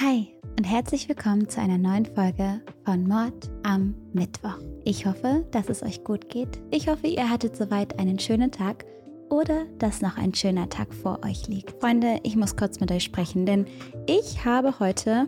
Hi und herzlich willkommen zu einer neuen Folge von Mord am Mittwoch. Ich hoffe, dass es euch gut geht. Ich hoffe, ihr hattet soweit einen schönen Tag oder dass noch ein schöner Tag vor euch liegt. Freunde, ich muss kurz mit euch sprechen, denn ich habe heute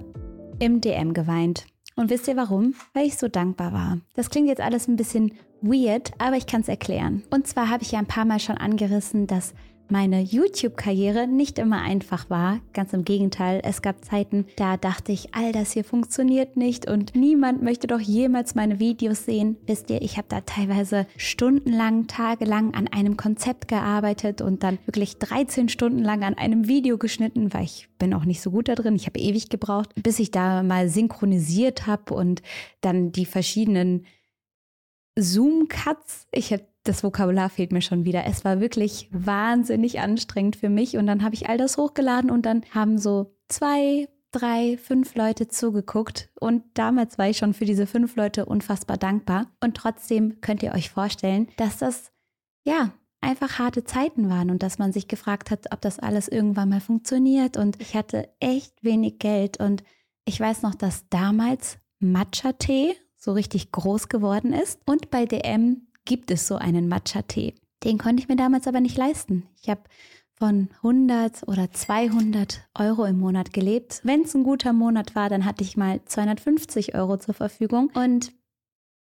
im DM geweint. Und wisst ihr warum? Weil ich so dankbar war. Das klingt jetzt alles ein bisschen weird, aber ich kann es erklären. Und zwar habe ich ja ein paar Mal schon angerissen, dass meine YouTube-Karriere nicht immer einfach war. Ganz im Gegenteil, es gab Zeiten, da dachte ich, all das hier funktioniert nicht und niemand möchte doch jemals meine Videos sehen. Wisst ihr, ich habe da teilweise stundenlang, tagelang an einem Konzept gearbeitet und dann wirklich 13 Stunden lang an einem Video geschnitten, weil ich bin auch nicht so gut da drin. Ich habe ewig gebraucht, bis ich da mal synchronisiert habe und dann die verschiedenen Zoom-Cuts. Ich habe das Vokabular fehlt mir schon wieder. Es war wirklich wahnsinnig anstrengend für mich. Und dann habe ich all das hochgeladen und dann haben so zwei, drei, fünf Leute zugeguckt. Und damals war ich schon für diese fünf Leute unfassbar dankbar. Und trotzdem könnt ihr euch vorstellen, dass das, ja, einfach harte Zeiten waren und dass man sich gefragt hat, ob das alles irgendwann mal funktioniert. Und ich hatte echt wenig Geld. Und ich weiß noch, dass damals Matcha-Tee so richtig groß geworden ist. Und bei DM gibt es so einen Matcha-Tee. Den konnte ich mir damals aber nicht leisten. Ich habe von 100 oder 200 Euro im Monat gelebt. Wenn es ein guter Monat war, dann hatte ich mal 250 Euro zur Verfügung und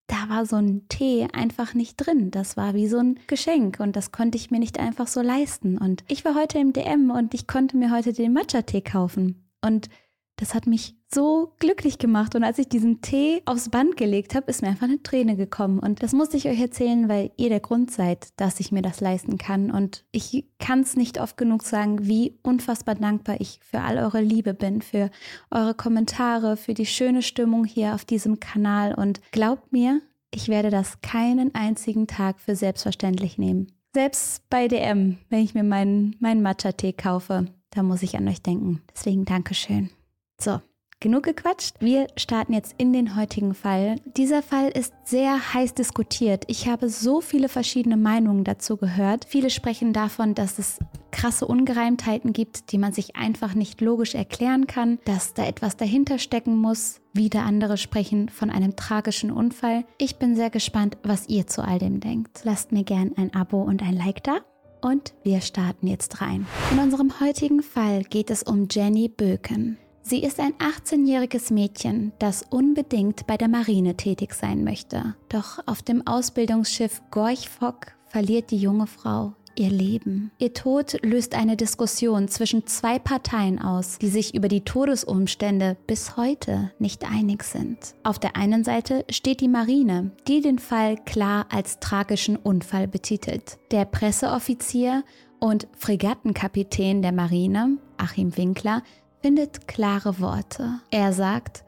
da war so ein Tee einfach nicht drin. Das war wie so ein Geschenk und das konnte ich mir nicht einfach so leisten. Und ich war heute im DM und ich konnte mir heute den Matcha-Tee kaufen. Und das hat mich so glücklich gemacht. Und als ich diesen Tee aufs Band gelegt habe, ist mir einfach eine Träne gekommen. Und das musste ich euch erzählen, weil ihr der Grund seid, dass ich mir das leisten kann. Und ich kann es nicht oft genug sagen, wie unfassbar dankbar ich für all eure Liebe bin, für eure Kommentare, für die schöne Stimmung hier auf diesem Kanal. Und glaubt mir, ich werde das keinen einzigen Tag für selbstverständlich nehmen. Selbst bei DM, wenn ich mir meinen, meinen Matcha-Tee kaufe, da muss ich an euch denken. Deswegen Dankeschön. So, genug gequatscht. Wir starten jetzt in den heutigen Fall. Dieser Fall ist sehr heiß diskutiert. Ich habe so viele verschiedene Meinungen dazu gehört. Viele sprechen davon, dass es krasse Ungereimtheiten gibt, die man sich einfach nicht logisch erklären kann, dass da etwas dahinter stecken muss. Wieder andere sprechen von einem tragischen Unfall. Ich bin sehr gespannt, was ihr zu all dem denkt. Lasst mir gern ein Abo und ein Like da. Und wir starten jetzt rein. In unserem heutigen Fall geht es um Jenny Böken. Sie ist ein 18-jähriges Mädchen, das unbedingt bei der Marine tätig sein möchte. Doch auf dem Ausbildungsschiff Gorch Fock verliert die junge Frau ihr Leben. Ihr Tod löst eine Diskussion zwischen zwei Parteien aus, die sich über die Todesumstände bis heute nicht einig sind. Auf der einen Seite steht die Marine, die den Fall klar als tragischen Unfall betitelt. Der Presseoffizier und Fregattenkapitän der Marine, Achim Winkler, findet klare Worte. Er sagt,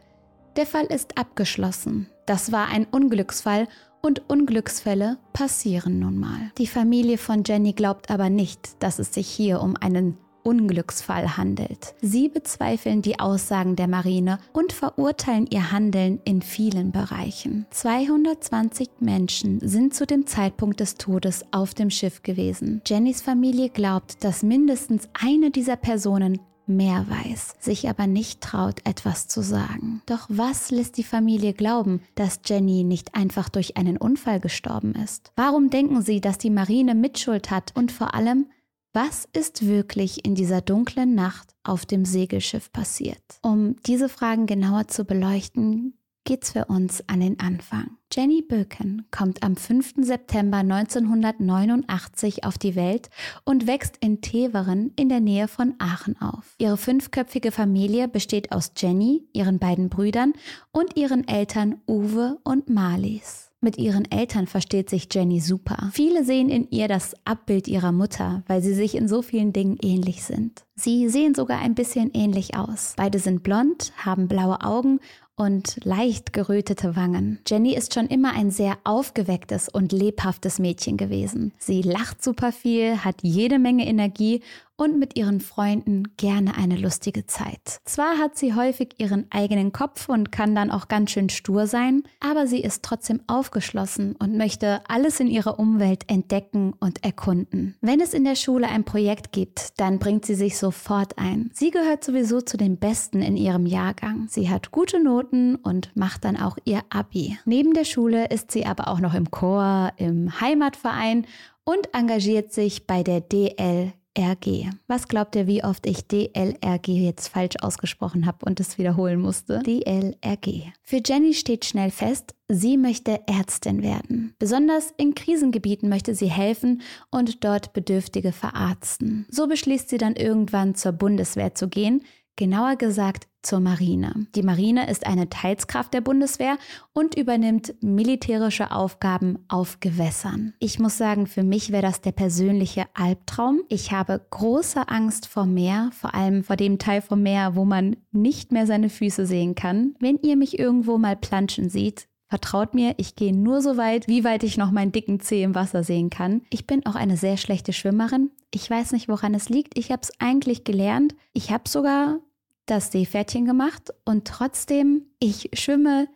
der Fall ist abgeschlossen. Das war ein Unglücksfall und Unglücksfälle passieren nun mal. Die Familie von Jenny glaubt aber nicht, dass es sich hier um einen Unglücksfall handelt. Sie bezweifeln die Aussagen der Marine und verurteilen ihr Handeln in vielen Bereichen. 220 Menschen sind zu dem Zeitpunkt des Todes auf dem Schiff gewesen. Jennys Familie glaubt, dass mindestens eine dieser Personen mehr weiß, sich aber nicht traut, etwas zu sagen. Doch was lässt die Familie glauben, dass Jenny nicht einfach durch einen Unfall gestorben ist? Warum denken sie, dass die Marine Mitschuld hat? Und vor allem, was ist wirklich in dieser dunklen Nacht auf dem Segelschiff passiert? Um diese Fragen genauer zu beleuchten, geht's für uns an den Anfang. Jenny Böken kommt am 5. September 1989 auf die Welt und wächst in Teveren in der Nähe von Aachen auf. Ihre fünfköpfige Familie besteht aus Jenny, ihren beiden Brüdern und ihren Eltern Uwe und Marlies. Mit ihren Eltern versteht sich Jenny super. Viele sehen in ihr das Abbild ihrer Mutter, weil sie sich in so vielen Dingen ähnlich sind. Sie sehen sogar ein bisschen ähnlich aus. Beide sind blond, haben blaue Augen und leicht gerötete Wangen. Jenny ist schon immer ein sehr aufgewecktes und lebhaftes Mädchen gewesen. Sie lacht super viel, hat jede Menge Energie und mit ihren Freunden gerne eine lustige Zeit. Zwar hat sie häufig ihren eigenen Kopf und kann dann auch ganz schön stur sein, aber sie ist trotzdem aufgeschlossen und möchte alles in ihrer Umwelt entdecken und erkunden. Wenn es in der Schule ein Projekt gibt, dann bringt sie sich sofort ein. Sie gehört sowieso zu den Besten in ihrem Jahrgang. Sie hat gute Noten und macht dann auch ihr Abi. Neben der Schule ist sie aber auch noch im Chor, im Heimatverein und engagiert sich bei der DL DLRG. Was glaubt ihr, wie oft ich DLRG jetzt falsch ausgesprochen habe und es wiederholen musste? DLRG. Für Jenny steht schnell fest, sie möchte Ärztin werden. Besonders in Krisengebieten möchte sie helfen und dort Bedürftige verarzten. So beschließt sie dann irgendwann zur Bundeswehr zu gehen, genauer gesagt zur Marine. Die Marine ist eine Teilskraft der Bundeswehr und übernimmt militärische Aufgaben auf Gewässern. Ich muss sagen, für mich wäre das der persönliche Albtraum. Ich habe große Angst vor Meer, vor allem vor dem Teil vom Meer, wo man nicht mehr seine Füße sehen kann. Wenn ihr mich irgendwo mal planschen seht, Vertraut mir, ich gehe nur so weit, wie weit ich noch meinen dicken Zeh im Wasser sehen kann. Ich bin auch eine sehr schlechte Schwimmerin. Ich weiß nicht, woran es liegt. Ich habe es eigentlich gelernt. Ich habe sogar das Seepferdchen gemacht und trotzdem, ich schwimme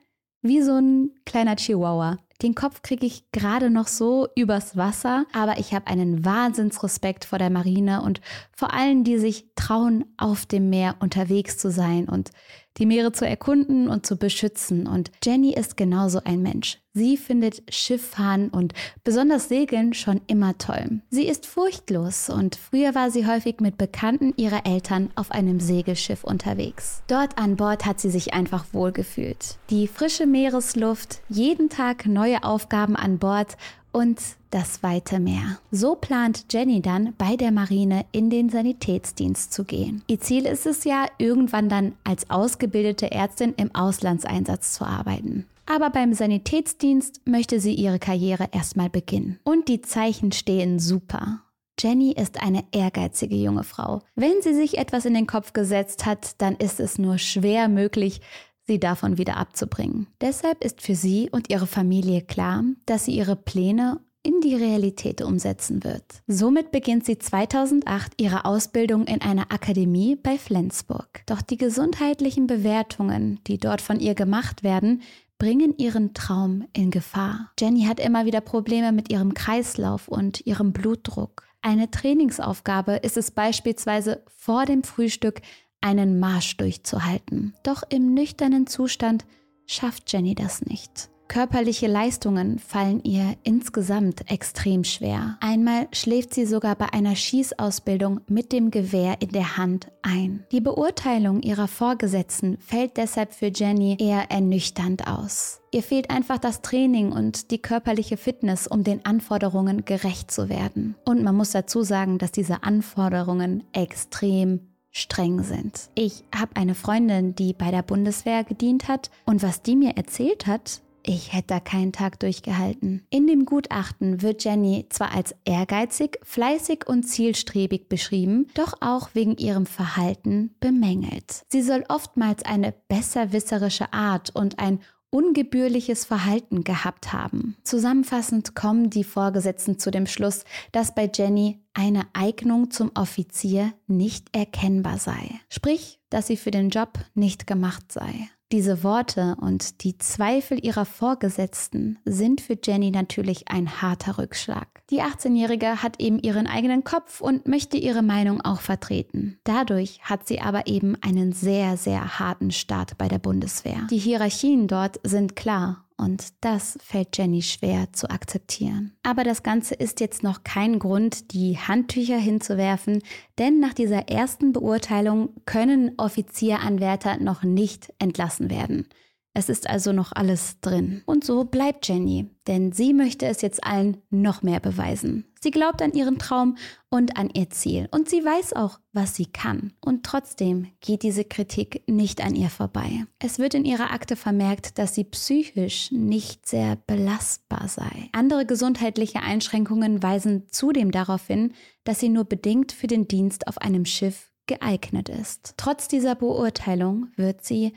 wie so ein kleiner Chihuahua. Den Kopf kriege ich gerade noch so übers Wasser, aber ich habe einen Wahnsinnsrespekt vor der Marine und vor allen, die sich trauen, auf dem Meer unterwegs zu sein und die Meere zu erkunden und zu beschützen. Und Jenny ist genauso ein Mensch. Sie findet Schifffahren und besonders Segeln schon immer toll. Sie ist furchtlos und früher war sie häufig mit Bekannten ihrer Eltern auf einem Segelschiff unterwegs. Dort an Bord hat sie sich einfach wohlgefühlt. Die frische Meeresluft, jeden Tag neue Aufgaben an Bord und das weite Meer. So plant Jenny dann bei der Marine in den Sanitätsdienst zu gehen. Ihr Ziel ist es ja, irgendwann dann als ausgebildete Ärztin im Auslandseinsatz zu arbeiten. Aber beim Sanitätsdienst möchte sie ihre Karriere erstmal beginnen. Und die Zeichen stehen super. Jenny ist eine ehrgeizige junge Frau. Wenn sie sich etwas in den Kopf gesetzt hat, dann ist es nur schwer möglich, sie davon wieder abzubringen. Deshalb ist für sie und ihre Familie klar, dass sie ihre Pläne in die Realität umsetzen wird. Somit beginnt sie 2008 ihre Ausbildung in einer Akademie bei Flensburg. Doch die gesundheitlichen Bewertungen, die dort von ihr gemacht werden, bringen ihren Traum in Gefahr. Jenny hat immer wieder Probleme mit ihrem Kreislauf und ihrem Blutdruck. Eine Trainingsaufgabe ist es beispielsweise vor dem Frühstück einen Marsch durchzuhalten. Doch im nüchternen Zustand schafft Jenny das nicht. Körperliche Leistungen fallen ihr insgesamt extrem schwer. Einmal schläft sie sogar bei einer Schießausbildung mit dem Gewehr in der Hand ein. Die Beurteilung ihrer Vorgesetzten fällt deshalb für Jenny eher ernüchternd aus. Ihr fehlt einfach das Training und die körperliche Fitness, um den Anforderungen gerecht zu werden. Und man muss dazu sagen, dass diese Anforderungen extrem streng sind. Ich habe eine Freundin, die bei der Bundeswehr gedient hat und was die mir erzählt hat, ich hätte da keinen Tag durchgehalten. In dem Gutachten wird Jenny zwar als ehrgeizig, fleißig und zielstrebig beschrieben, doch auch wegen ihrem Verhalten bemängelt. Sie soll oftmals eine besserwisserische Art und ein ungebührliches Verhalten gehabt haben. Zusammenfassend kommen die Vorgesetzten zu dem Schluss, dass bei Jenny eine Eignung zum Offizier nicht erkennbar sei. Sprich, dass sie für den Job nicht gemacht sei. Diese Worte und die Zweifel ihrer Vorgesetzten sind für Jenny natürlich ein harter Rückschlag. Die 18-Jährige hat eben ihren eigenen Kopf und möchte ihre Meinung auch vertreten. Dadurch hat sie aber eben einen sehr, sehr harten Start bei der Bundeswehr. Die Hierarchien dort sind klar und das fällt Jenny schwer zu akzeptieren. Aber das Ganze ist jetzt noch kein Grund, die Handtücher hinzuwerfen, denn nach dieser ersten Beurteilung können Offizieranwärter noch nicht entlassen werden. Es ist also noch alles drin. Und so bleibt Jenny, denn sie möchte es jetzt allen noch mehr beweisen. Sie glaubt an ihren Traum und an ihr Ziel und sie weiß auch, was sie kann. Und trotzdem geht diese Kritik nicht an ihr vorbei. Es wird in ihrer Akte vermerkt, dass sie psychisch nicht sehr belastbar sei. Andere gesundheitliche Einschränkungen weisen zudem darauf hin, dass sie nur bedingt für den Dienst auf einem Schiff geeignet ist. Trotz dieser Beurteilung wird sie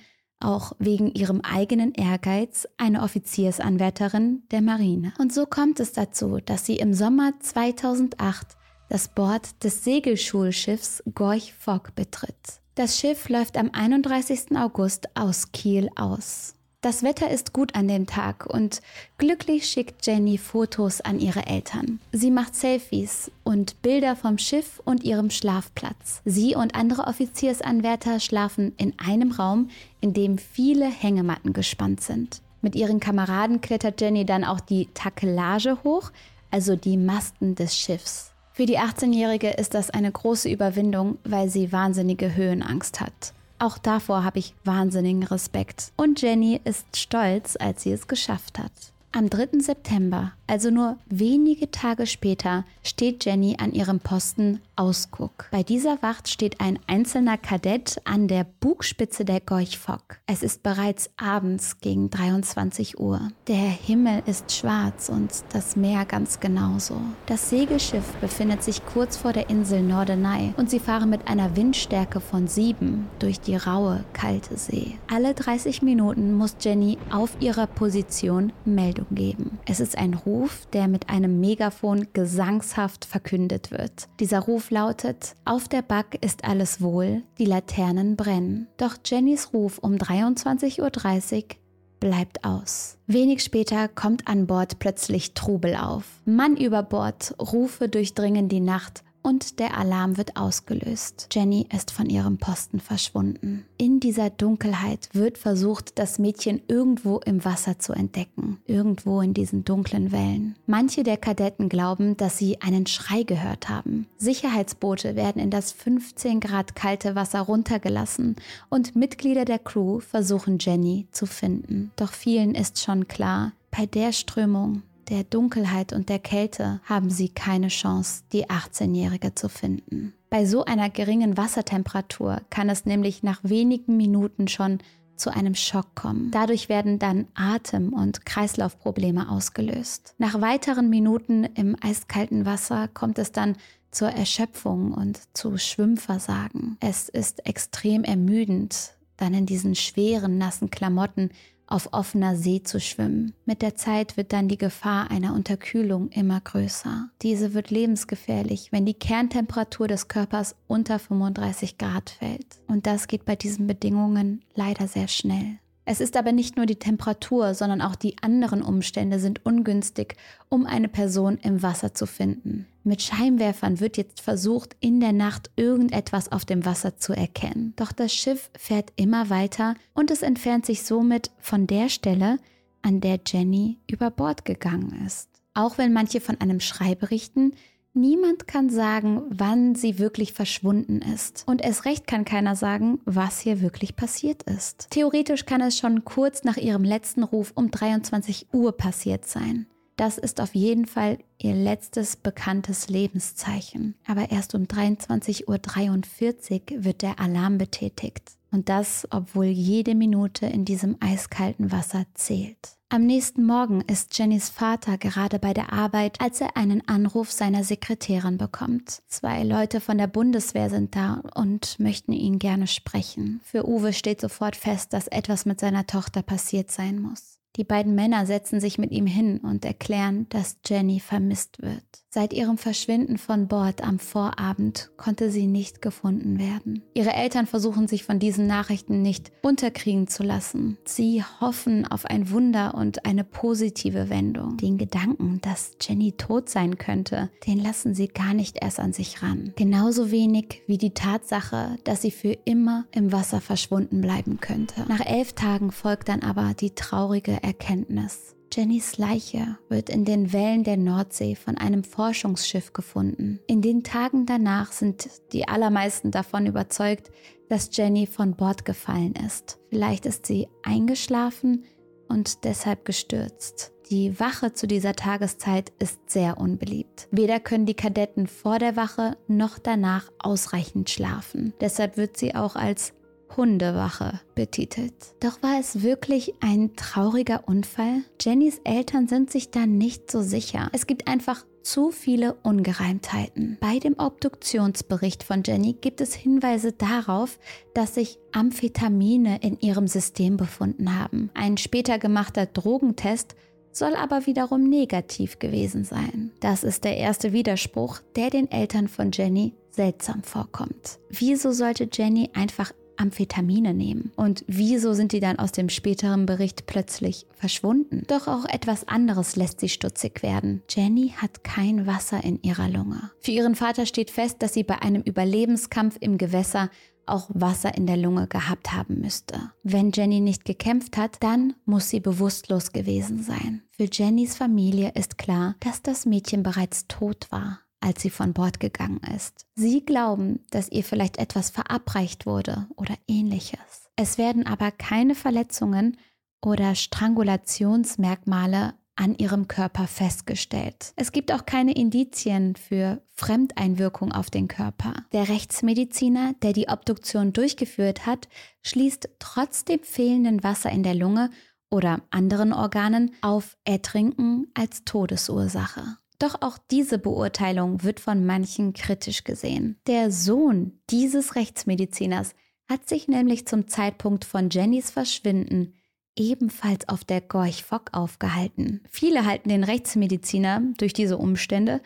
auch wegen ihrem eigenen Ehrgeiz eine Offiziersanwärterin der Marine. Und so kommt es dazu, dass sie im Sommer 2008 das Bord des Segelschulschiffs Gorch Fock betritt. Das Schiff läuft am 31. August aus Kiel aus. Das Wetter ist gut an dem Tag und glücklich schickt Jenny Fotos an ihre Eltern. Sie macht Selfies und Bilder vom Schiff und ihrem Schlafplatz. Sie und andere Offiziersanwärter schlafen in einem Raum, in dem viele Hängematten gespannt sind. Mit ihren Kameraden klettert Jenny dann auch die Takelage hoch, also die Masten des Schiffs. Für die 18-Jährige ist das eine große Überwindung, weil sie wahnsinnige Höhenangst hat. Auch davor habe ich wahnsinnigen Respekt. Und Jenny ist stolz, als sie es geschafft hat. Am 3. September, also nur wenige Tage später, steht Jenny an ihrem Posten Ausguck. Bei dieser Wacht steht ein einzelner Kadett an der Bugspitze der Gorchfock. Es ist bereits abends gegen 23 Uhr. Der Himmel ist schwarz und das Meer ganz genauso. Das Segelschiff befindet sich kurz vor der Insel Norderney und sie fahren mit einer Windstärke von 7 durch die raue, kalte See. Alle 30 Minuten muss Jenny auf ihrer Position Meldung geben. Es ist ein Ruf, der mit einem Megafon gesangshaft verkündet wird. Dieser Ruf lautet, auf der Back ist alles wohl, die Laternen brennen. Doch Jennys Ruf um 23.30 Uhr bleibt aus. Wenig später kommt an Bord plötzlich Trubel auf. Mann über Bord, Rufe durchdringen die Nacht und der Alarm wird ausgelöst. Jenny ist von ihrem Posten verschwunden. In dieser Dunkelheit wird versucht, das Mädchen irgendwo im Wasser zu entdecken, irgendwo in diesen dunklen Wellen. Manche der Kadetten glauben, dass sie einen Schrei gehört haben. Sicherheitsboote werden in das 15 Grad kalte Wasser runtergelassen und Mitglieder der Crew versuchen Jenny zu finden. Doch vielen ist schon klar, bei der Strömung der Dunkelheit und der Kälte haben sie keine Chance, die 18-Jährige zu finden. Bei so einer geringen Wassertemperatur kann es nämlich nach wenigen Minuten schon zu einem Schock kommen. Dadurch werden dann Atem- und Kreislaufprobleme ausgelöst. Nach weiteren Minuten im eiskalten Wasser kommt es dann zur Erschöpfung und zu Schwimmversagen. Es ist extrem ermüdend, dann in diesen schweren, nassen Klamotten auf offener See zu schwimmen. Mit der Zeit wird dann die Gefahr einer Unterkühlung immer größer. Diese wird lebensgefährlich, wenn die Kerntemperatur des Körpers unter 35 Grad fällt. Und das geht bei diesen Bedingungen leider sehr schnell. Es ist aber nicht nur die Temperatur, sondern auch die anderen Umstände sind ungünstig, um eine Person im Wasser zu finden. Mit Scheinwerfern wird jetzt versucht, in der Nacht irgendetwas auf dem Wasser zu erkennen. Doch das Schiff fährt immer weiter und es entfernt sich somit von der Stelle, an der Jenny über Bord gegangen ist. Auch wenn manche von einem Schrei berichten, Niemand kann sagen, wann sie wirklich verschwunden ist. Und erst recht kann keiner sagen, was hier wirklich passiert ist. Theoretisch kann es schon kurz nach ihrem letzten Ruf um 23 Uhr passiert sein. Das ist auf jeden Fall ihr letztes bekanntes Lebenszeichen. Aber erst um 23.43 Uhr wird der Alarm betätigt. Und das, obwohl jede Minute in diesem eiskalten Wasser zählt. Am nächsten Morgen ist Jennys Vater gerade bei der Arbeit, als er einen Anruf seiner Sekretärin bekommt. Zwei Leute von der Bundeswehr sind da und möchten ihn gerne sprechen. Für Uwe steht sofort fest, dass etwas mit seiner Tochter passiert sein muss. Die beiden Männer setzen sich mit ihm hin und erklären, dass Jenny vermisst wird. Seit ihrem Verschwinden von Bord am Vorabend konnte sie nicht gefunden werden. Ihre Eltern versuchen sich von diesen Nachrichten nicht unterkriegen zu lassen. Sie hoffen auf ein Wunder und eine positive Wendung. Den Gedanken, dass Jenny tot sein könnte, den lassen sie gar nicht erst an sich ran. Genauso wenig wie die Tatsache, dass sie für immer im Wasser verschwunden bleiben könnte. Nach elf Tagen folgt dann aber die traurige Erkenntnis. Jennys Leiche wird in den Wellen der Nordsee von einem Forschungsschiff gefunden. In den Tagen danach sind die allermeisten davon überzeugt, dass Jenny von Bord gefallen ist. Vielleicht ist sie eingeschlafen und deshalb gestürzt. Die Wache zu dieser Tageszeit ist sehr unbeliebt. Weder können die Kadetten vor der Wache noch danach ausreichend schlafen. Deshalb wird sie auch als Hundewache betitelt. Doch war es wirklich ein trauriger Unfall? Jennys Eltern sind sich da nicht so sicher. Es gibt einfach zu viele Ungereimtheiten. Bei dem Obduktionsbericht von Jenny gibt es Hinweise darauf, dass sich Amphetamine in ihrem System befunden haben. Ein später gemachter Drogentest soll aber wiederum negativ gewesen sein. Das ist der erste Widerspruch, der den Eltern von Jenny seltsam vorkommt. Wieso sollte Jenny einfach Amphetamine nehmen? Und wieso sind die dann aus dem späteren Bericht plötzlich verschwunden? Doch auch etwas anderes lässt sie stutzig werden. Jenny hat kein Wasser in ihrer Lunge. Für ihren Vater steht fest, dass sie bei einem Überlebenskampf im Gewässer auch Wasser in der Lunge gehabt haben müsste. Wenn Jenny nicht gekämpft hat, dann muss sie bewusstlos gewesen sein. Für Jennys Familie ist klar, dass das Mädchen bereits tot war als sie von Bord gegangen ist. Sie glauben, dass ihr vielleicht etwas verabreicht wurde oder ähnliches. Es werden aber keine Verletzungen oder Strangulationsmerkmale an ihrem Körper festgestellt. Es gibt auch keine Indizien für Fremdeinwirkung auf den Körper. Der Rechtsmediziner, der die Obduktion durchgeführt hat, schließt trotz dem fehlenden Wasser in der Lunge oder anderen Organen auf Ertrinken als Todesursache. Doch auch diese Beurteilung wird von manchen kritisch gesehen. Der Sohn dieses Rechtsmediziners hat sich nämlich zum Zeitpunkt von Jennys Verschwinden ebenfalls auf der Gorch Fock aufgehalten. Viele halten den Rechtsmediziner durch diese Umstände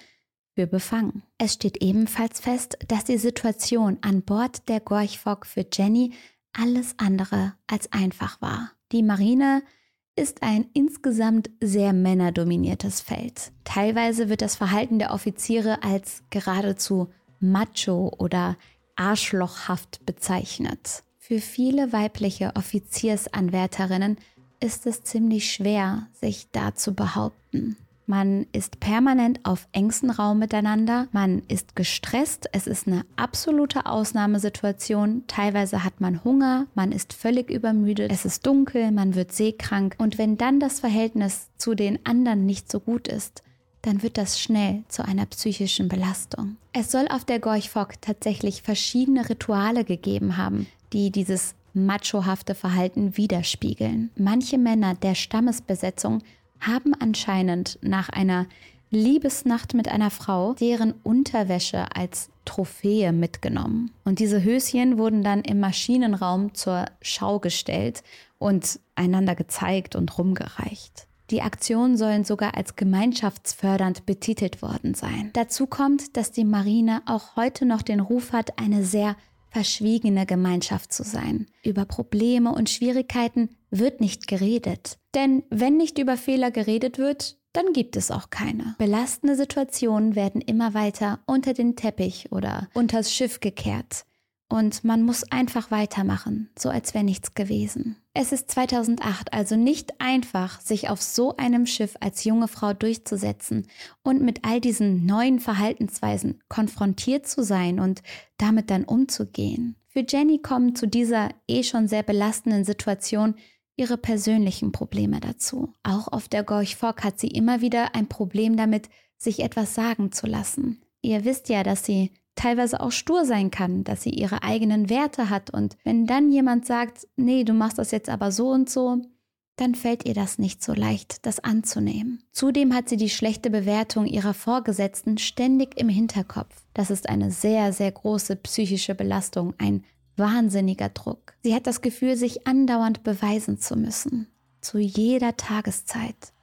für befangen. Es steht ebenfalls fest, dass die Situation an Bord der Gorch Fock für Jenny alles andere als einfach war. Die Marine ist ein insgesamt sehr männerdominiertes Feld. Teilweise wird das Verhalten der Offiziere als geradezu macho oder arschlochhaft bezeichnet. Für viele weibliche Offiziersanwärterinnen ist es ziemlich schwer, sich da zu behaupten. Man ist permanent auf engstem Raum miteinander, man ist gestresst, es ist eine absolute Ausnahmesituation. Teilweise hat man Hunger, man ist völlig übermüdet, es ist dunkel, man wird seekrank und wenn dann das Verhältnis zu den anderen nicht so gut ist, dann wird das schnell zu einer psychischen Belastung. Es soll auf der Gorch Fock tatsächlich verschiedene Rituale gegeben haben, die dieses machohafte Verhalten widerspiegeln. Manche Männer der Stammesbesetzung haben anscheinend nach einer Liebesnacht mit einer Frau deren Unterwäsche als Trophäe mitgenommen. Und diese Höschen wurden dann im Maschinenraum zur Schau gestellt und einander gezeigt und rumgereicht. Die Aktionen sollen sogar als gemeinschaftsfördernd betitelt worden sein. Dazu kommt, dass die Marine auch heute noch den Ruf hat, eine sehr verschwiegene Gemeinschaft zu sein. Über Probleme und Schwierigkeiten wird nicht geredet. Denn wenn nicht über Fehler geredet wird, dann gibt es auch keine. Belastende Situationen werden immer weiter unter den Teppich oder unters Schiff gekehrt. Und man muss einfach weitermachen, so als wäre nichts gewesen. Es ist 2008 also nicht einfach, sich auf so einem Schiff als junge Frau durchzusetzen und mit all diesen neuen Verhaltensweisen konfrontiert zu sein und damit dann umzugehen. Für Jenny kommen zu dieser eh schon sehr belastenden Situation ihre persönlichen Probleme dazu. Auch auf der Gorch Fock hat sie immer wieder ein Problem damit, sich etwas sagen zu lassen. Ihr wisst ja, dass sie teilweise auch stur sein kann, dass sie ihre eigenen Werte hat. Und wenn dann jemand sagt, nee, du machst das jetzt aber so und so, dann fällt ihr das nicht so leicht, das anzunehmen. Zudem hat sie die schlechte Bewertung ihrer Vorgesetzten ständig im Hinterkopf. Das ist eine sehr, sehr große psychische Belastung, ein wahnsinniger Druck. Sie hat das Gefühl, sich andauernd beweisen zu müssen, zu jeder Tageszeit.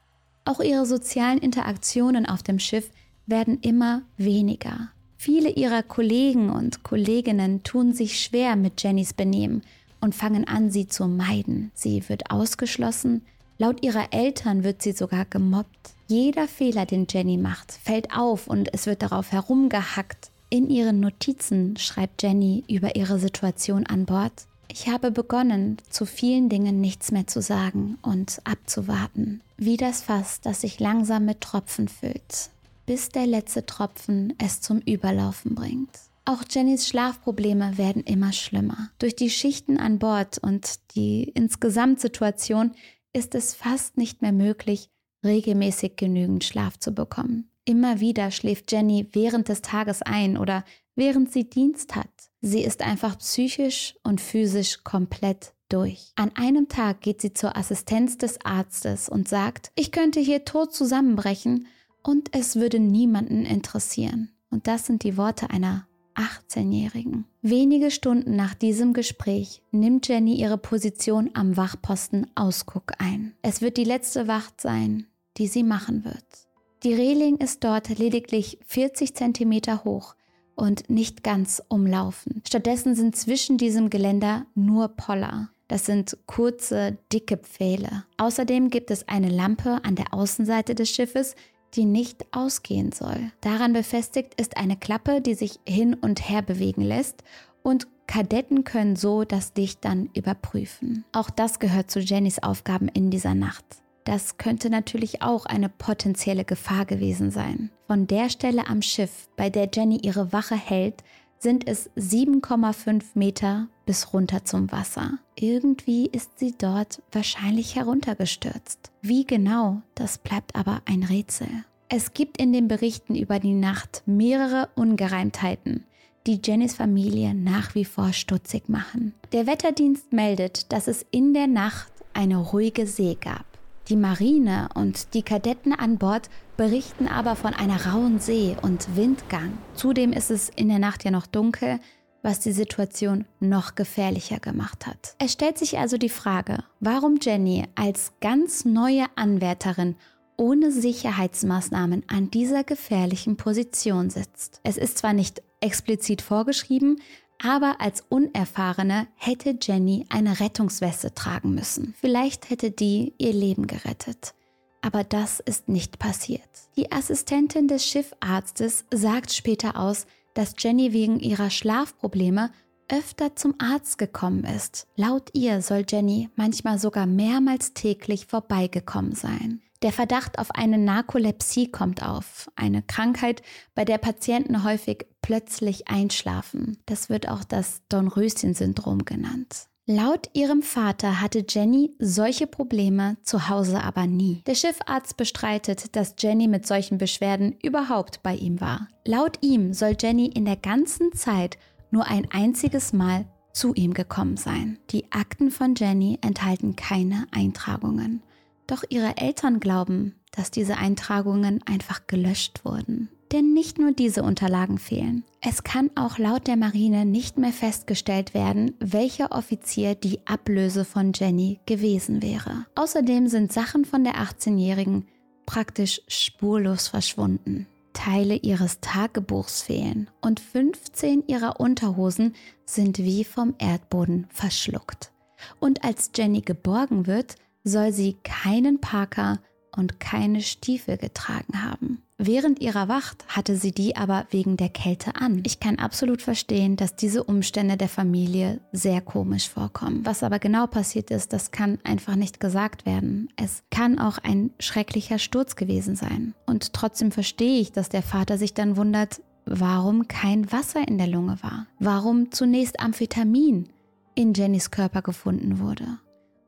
Auch ihre sozialen Interaktionen auf dem Schiff werden immer weniger. Viele ihrer Kollegen und Kolleginnen tun sich schwer mit Jennys Benehmen und fangen an, sie zu meiden. Sie wird ausgeschlossen, laut ihrer Eltern wird sie sogar gemobbt. Jeder Fehler, den Jenny macht, fällt auf und es wird darauf herumgehackt. In ihren Notizen schreibt Jenny über ihre Situation an Bord. Ich habe begonnen, zu vielen Dingen nichts mehr zu sagen und abzuwarten, wie das Fass, das sich langsam mit Tropfen füllt bis der letzte Tropfen es zum Überlaufen bringt. Auch Jennys Schlafprobleme werden immer schlimmer. Durch die Schichten an Bord und die insgesamt Situation ist es fast nicht mehr möglich, regelmäßig genügend Schlaf zu bekommen. Immer wieder schläft Jenny während des Tages ein oder während sie Dienst hat. Sie ist einfach psychisch und physisch komplett durch. An einem Tag geht sie zur Assistenz des Arztes und sagt, ich könnte hier tot zusammenbrechen Und es würde niemanden interessieren. Und das sind die Worte einer 18-Jährigen. Wenige Stunden nach diesem Gespräch nimmt Jenny ihre Position am Wachposten Ausguck ein. Es wird die letzte Wacht sein, die sie machen wird. Die Reling ist dort lediglich 40 cm hoch und nicht ganz umlaufen. Stattdessen sind zwischen diesem Geländer nur Poller. Das sind kurze, dicke Pfähle. Außerdem gibt es eine Lampe an der Außenseite des Schiffes, die nicht ausgehen soll. Daran befestigt ist eine Klappe, die sich hin und her bewegen lässt und Kadetten können so das Licht dann überprüfen. Auch das gehört zu Jennys Aufgaben in dieser Nacht. Das könnte natürlich auch eine potenzielle Gefahr gewesen sein. Von der Stelle am Schiff, bei der Jenny ihre Wache hält, sind es 7,5 Meter bis runter zum Wasser. Irgendwie ist sie dort wahrscheinlich heruntergestürzt. Wie genau, das bleibt aber ein Rätsel. Es gibt in den Berichten über die Nacht mehrere Ungereimtheiten, die Jennys Familie nach wie vor stutzig machen. Der Wetterdienst meldet, dass es in der Nacht eine ruhige See gab. Die Marine und die Kadetten an Bord berichten aber von einer rauen See und Windgang. Zudem ist es in der Nacht ja noch dunkel, was die Situation noch gefährlicher gemacht hat. Es stellt sich also die Frage, warum Jenny als ganz neue Anwärterin ohne Sicherheitsmaßnahmen an dieser gefährlichen Position sitzt. Es ist zwar nicht explizit vorgeschrieben, aber als Unerfahrene hätte Jenny eine Rettungsweste tragen müssen. Vielleicht hätte die ihr Leben gerettet. Aber das ist nicht passiert. Die Assistentin des Schiffarztes sagt später aus, dass Jenny wegen ihrer Schlafprobleme öfter zum Arzt gekommen ist. Laut ihr soll Jenny manchmal sogar mehrmals täglich vorbeigekommen sein. Der Verdacht auf eine Narkolepsie kommt auf, eine Krankheit, bei der Patienten häufig plötzlich einschlafen. Das wird auch das Dornröschen-Syndrom genannt. Laut ihrem Vater hatte Jenny solche Probleme zu Hause aber nie. Der Schiffarzt bestreitet, dass Jenny mit solchen Beschwerden überhaupt bei ihm war. Laut ihm soll Jenny in der ganzen Zeit nur ein einziges Mal zu ihm gekommen sein. Die Akten von Jenny enthalten keine Eintragungen. Doch ihre Eltern glauben, dass diese Eintragungen einfach gelöscht wurden. Denn nicht nur diese Unterlagen fehlen. Es kann auch laut der Marine nicht mehr festgestellt werden, welcher Offizier die Ablöse von Jenny gewesen wäre. Außerdem sind Sachen von der 18-Jährigen praktisch spurlos verschwunden. Teile ihres Tagebuchs fehlen und 15 ihrer Unterhosen sind wie vom Erdboden verschluckt. Und als Jenny geborgen wird, soll sie keinen Parker und keine Stiefel getragen haben. Während ihrer Wacht hatte sie die aber wegen der Kälte an. Ich kann absolut verstehen, dass diese Umstände der Familie sehr komisch vorkommen. Was aber genau passiert ist, das kann einfach nicht gesagt werden. Es kann auch ein schrecklicher Sturz gewesen sein. Und trotzdem verstehe ich, dass der Vater sich dann wundert, warum kein Wasser in der Lunge war. Warum zunächst Amphetamin in Jennys Körper gefunden wurde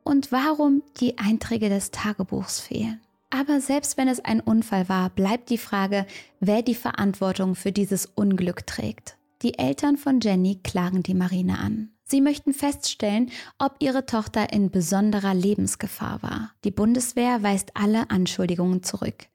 und warum die Einträge des Tagebuchs fehlen. Aber selbst wenn es ein Unfall war, bleibt die Frage, wer die Verantwortung für dieses Unglück trägt. Die Eltern von Jenny klagen die Marine an. Sie möchten feststellen, ob ihre Tochter in besonderer Lebensgefahr war. Die Bundeswehr weist alle Anschuldigungen zurück.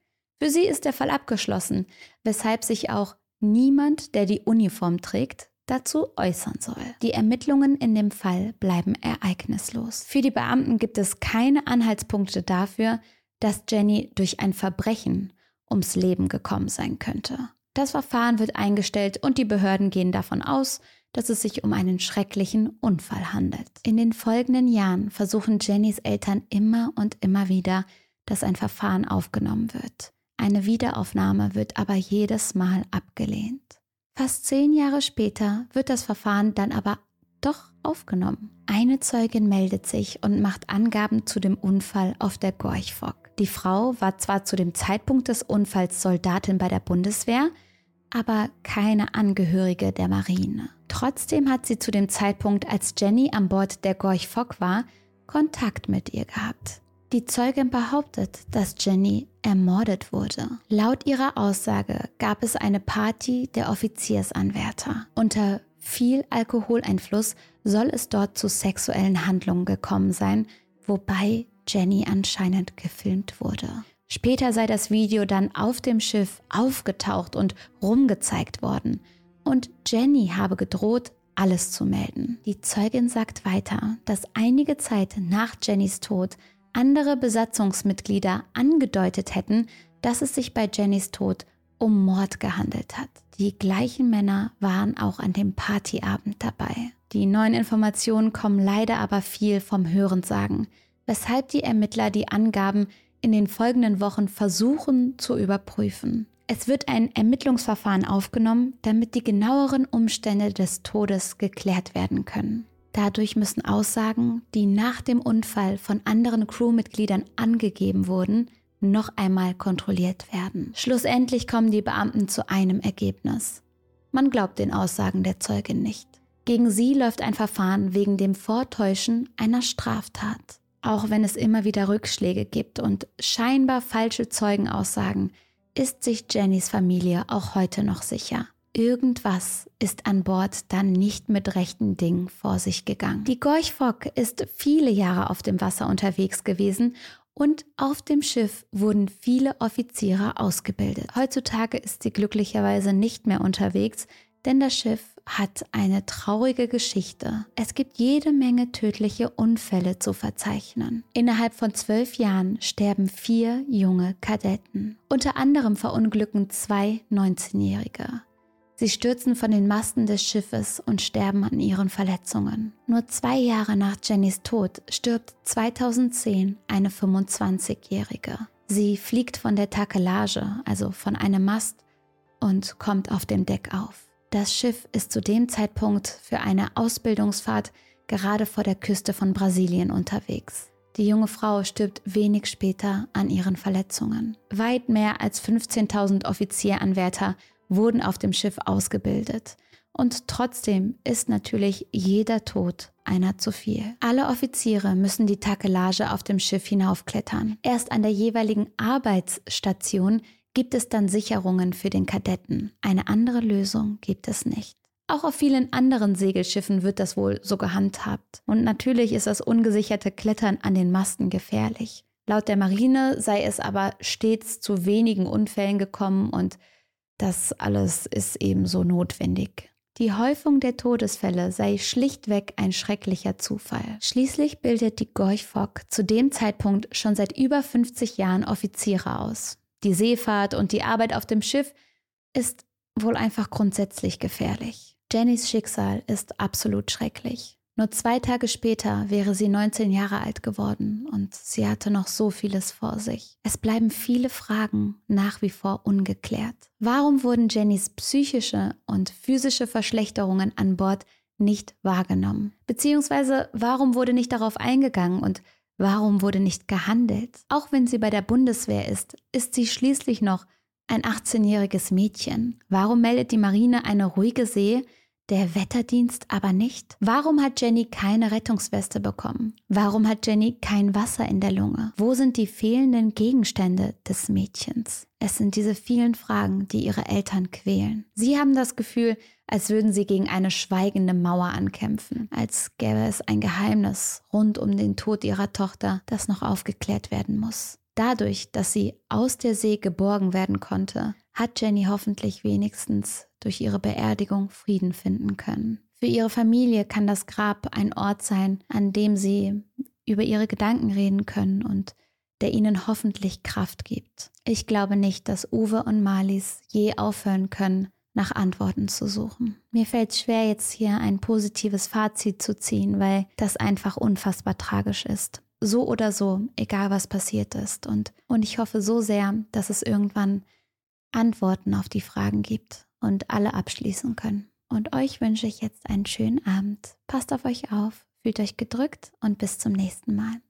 Für sie ist der Fall abgeschlossen, weshalb sich auch niemand, der die Uniform trägt, dazu äußern soll. Die Ermittlungen in dem Fall bleiben ereignislos. Für die Beamten gibt es keine Anhaltspunkte dafür, dass Jenny durch ein Verbrechen ums Leben gekommen sein könnte. Das Verfahren wird eingestellt und die Behörden gehen davon aus, dass es sich um einen schrecklichen Unfall handelt. In den folgenden Jahren versuchen Jennys Eltern immer und immer wieder, dass ein Verfahren aufgenommen wird. Eine Wiederaufnahme wird aber jedes Mal abgelehnt. Fast zehn Jahre später wird das Verfahren dann aber doch aufgenommen. Eine Zeugin meldet sich und macht Angaben zu dem Unfall auf der Gorch Fock. Die Frau war zwar zu dem Zeitpunkt des Unfalls Soldatin bei der Bundeswehr, aber keine Angehörige der Marine. Trotzdem hat sie zu dem Zeitpunkt, als Jenny an Bord der Gorch Fock war, Kontakt mit ihr gehabt. Die Zeugin behauptet, dass Jenny ermordet wurde. Laut ihrer Aussage gab es eine Party der Offiziersanwärter. Unter viel Alkoholeinfluss soll es dort zu sexuellen Handlungen gekommen sein, wobei Jenny anscheinend gefilmt wurde. Später sei das Video dann auf dem Schiff aufgetaucht und rumgezeigt worden. Und Jenny habe gedroht, alles zu melden. Die Zeugin sagt weiter, dass einige Zeit nach Jennys Tod andere Besatzungsmitglieder angedeutet hätten, dass es sich bei Jennys Tod um Mord gehandelt hat. Die gleichen Männer waren auch an dem Partyabend dabei. Die neuen Informationen kommen leider aber viel vom Hörensagen, weshalb die Ermittler die Angaben in den folgenden Wochen versuchen zu überprüfen. Es wird ein Ermittlungsverfahren aufgenommen, damit die genaueren Umstände des Todes geklärt werden können. Dadurch müssen Aussagen, die nach dem Unfall von anderen Crewmitgliedern angegeben wurden, noch einmal kontrolliert werden. Schlussendlich kommen die Beamten zu einem Ergebnis. Man glaubt den Aussagen der Zeugin nicht. Gegen sie läuft ein Verfahren wegen dem Vortäuschen einer Straftat. Auch wenn es immer wieder Rückschläge gibt und scheinbar falsche Zeugenaussagen, ist sich Jennys Familie auch heute noch sicher. Irgendwas ist an Bord dann nicht mit rechten Dingen vor sich gegangen. Die Gorch Fock ist viele Jahre auf dem Wasser unterwegs gewesen und auf dem Schiff wurden viele Offiziere ausgebildet. Heutzutage ist sie glücklicherweise nicht mehr unterwegs, denn das Schiff hat eine traurige Geschichte. Es gibt jede Menge tödliche Unfälle zu verzeichnen. Innerhalb von zwölf Jahren sterben vier junge Kadetten. Unter anderem verunglücken zwei 19-Jährige. Sie stürzen von den Masten des Schiffes und sterben an ihren Verletzungen. Nur zwei Jahre nach Jennys Tod stirbt 2010 eine 25-Jährige. Sie fliegt von der Takelage, also von einem Mast, und kommt auf dem Deck auf. Das Schiff ist zu dem Zeitpunkt für eine Ausbildungsfahrt gerade vor der Küste von Brasilien unterwegs. Die junge Frau stirbt wenig später an ihren Verletzungen. Weit mehr als 15.000 Offizieranwärter wurden auf dem Schiff ausgebildet. Und trotzdem ist natürlich jeder Tod einer zu viel. Alle Offiziere müssen die Takelage auf dem Schiff hinaufklettern. Erst an der jeweiligen Arbeitsstation gibt es dann Sicherungen für den Kadetten. Eine andere Lösung gibt es nicht. Auch auf vielen anderen Segelschiffen wird das wohl so gehandhabt. Und natürlich ist das ungesicherte Klettern an den Masten gefährlich. Laut der Marine sei es aber stets zu wenigen Unfällen gekommen und das alles ist ebenso notwendig. Die Häufung der Todesfälle sei schlichtweg ein schrecklicher Zufall. Schließlich bildet die Gorch Fock zu dem Zeitpunkt schon seit über 50 Jahren Offiziere aus. Die Seefahrt und die Arbeit auf dem Schiff ist wohl einfach grundsätzlich gefährlich. Jennys Schicksal ist absolut schrecklich. Nur zwei Tage später wäre sie 19 Jahre alt geworden und sie hatte noch so vieles vor sich. Es bleiben viele Fragen nach wie vor ungeklärt. Warum wurden Jennys psychische und physische Verschlechterungen an Bord nicht wahrgenommen? Beziehungsweise warum wurde nicht darauf eingegangen und Warum wurde nicht gehandelt? Auch wenn sie bei der Bundeswehr ist, ist sie schließlich noch ein 18-jähriges Mädchen. Warum meldet die Marine eine ruhige See, der Wetterdienst aber nicht? Warum hat Jenny keine Rettungsweste bekommen? Warum hat Jenny kein Wasser in der Lunge? Wo sind die fehlenden Gegenstände des Mädchens? Es sind diese vielen Fragen, die ihre Eltern quälen. Sie haben das Gefühl, als würden sie gegen eine schweigende Mauer ankämpfen, als gäbe es ein Geheimnis rund um den Tod ihrer Tochter, das noch aufgeklärt werden muss. Dadurch, dass sie aus der See geborgen werden konnte, hat Jenny hoffentlich wenigstens durch ihre Beerdigung Frieden finden können. Für ihre Familie kann das Grab ein Ort sein, an dem sie über ihre Gedanken reden können und der ihnen hoffentlich Kraft gibt. Ich glaube nicht, dass Uwe und Marlies je aufhören können, nach Antworten zu suchen. Mir fällt es schwer, jetzt hier ein positives Fazit zu ziehen, weil das einfach unfassbar tragisch ist. So oder so, egal was passiert ist. Und, und ich hoffe so sehr, dass es irgendwann Antworten auf die Fragen gibt und alle abschließen können. Und euch wünsche ich jetzt einen schönen Abend. Passt auf euch auf, fühlt euch gedrückt und bis zum nächsten Mal.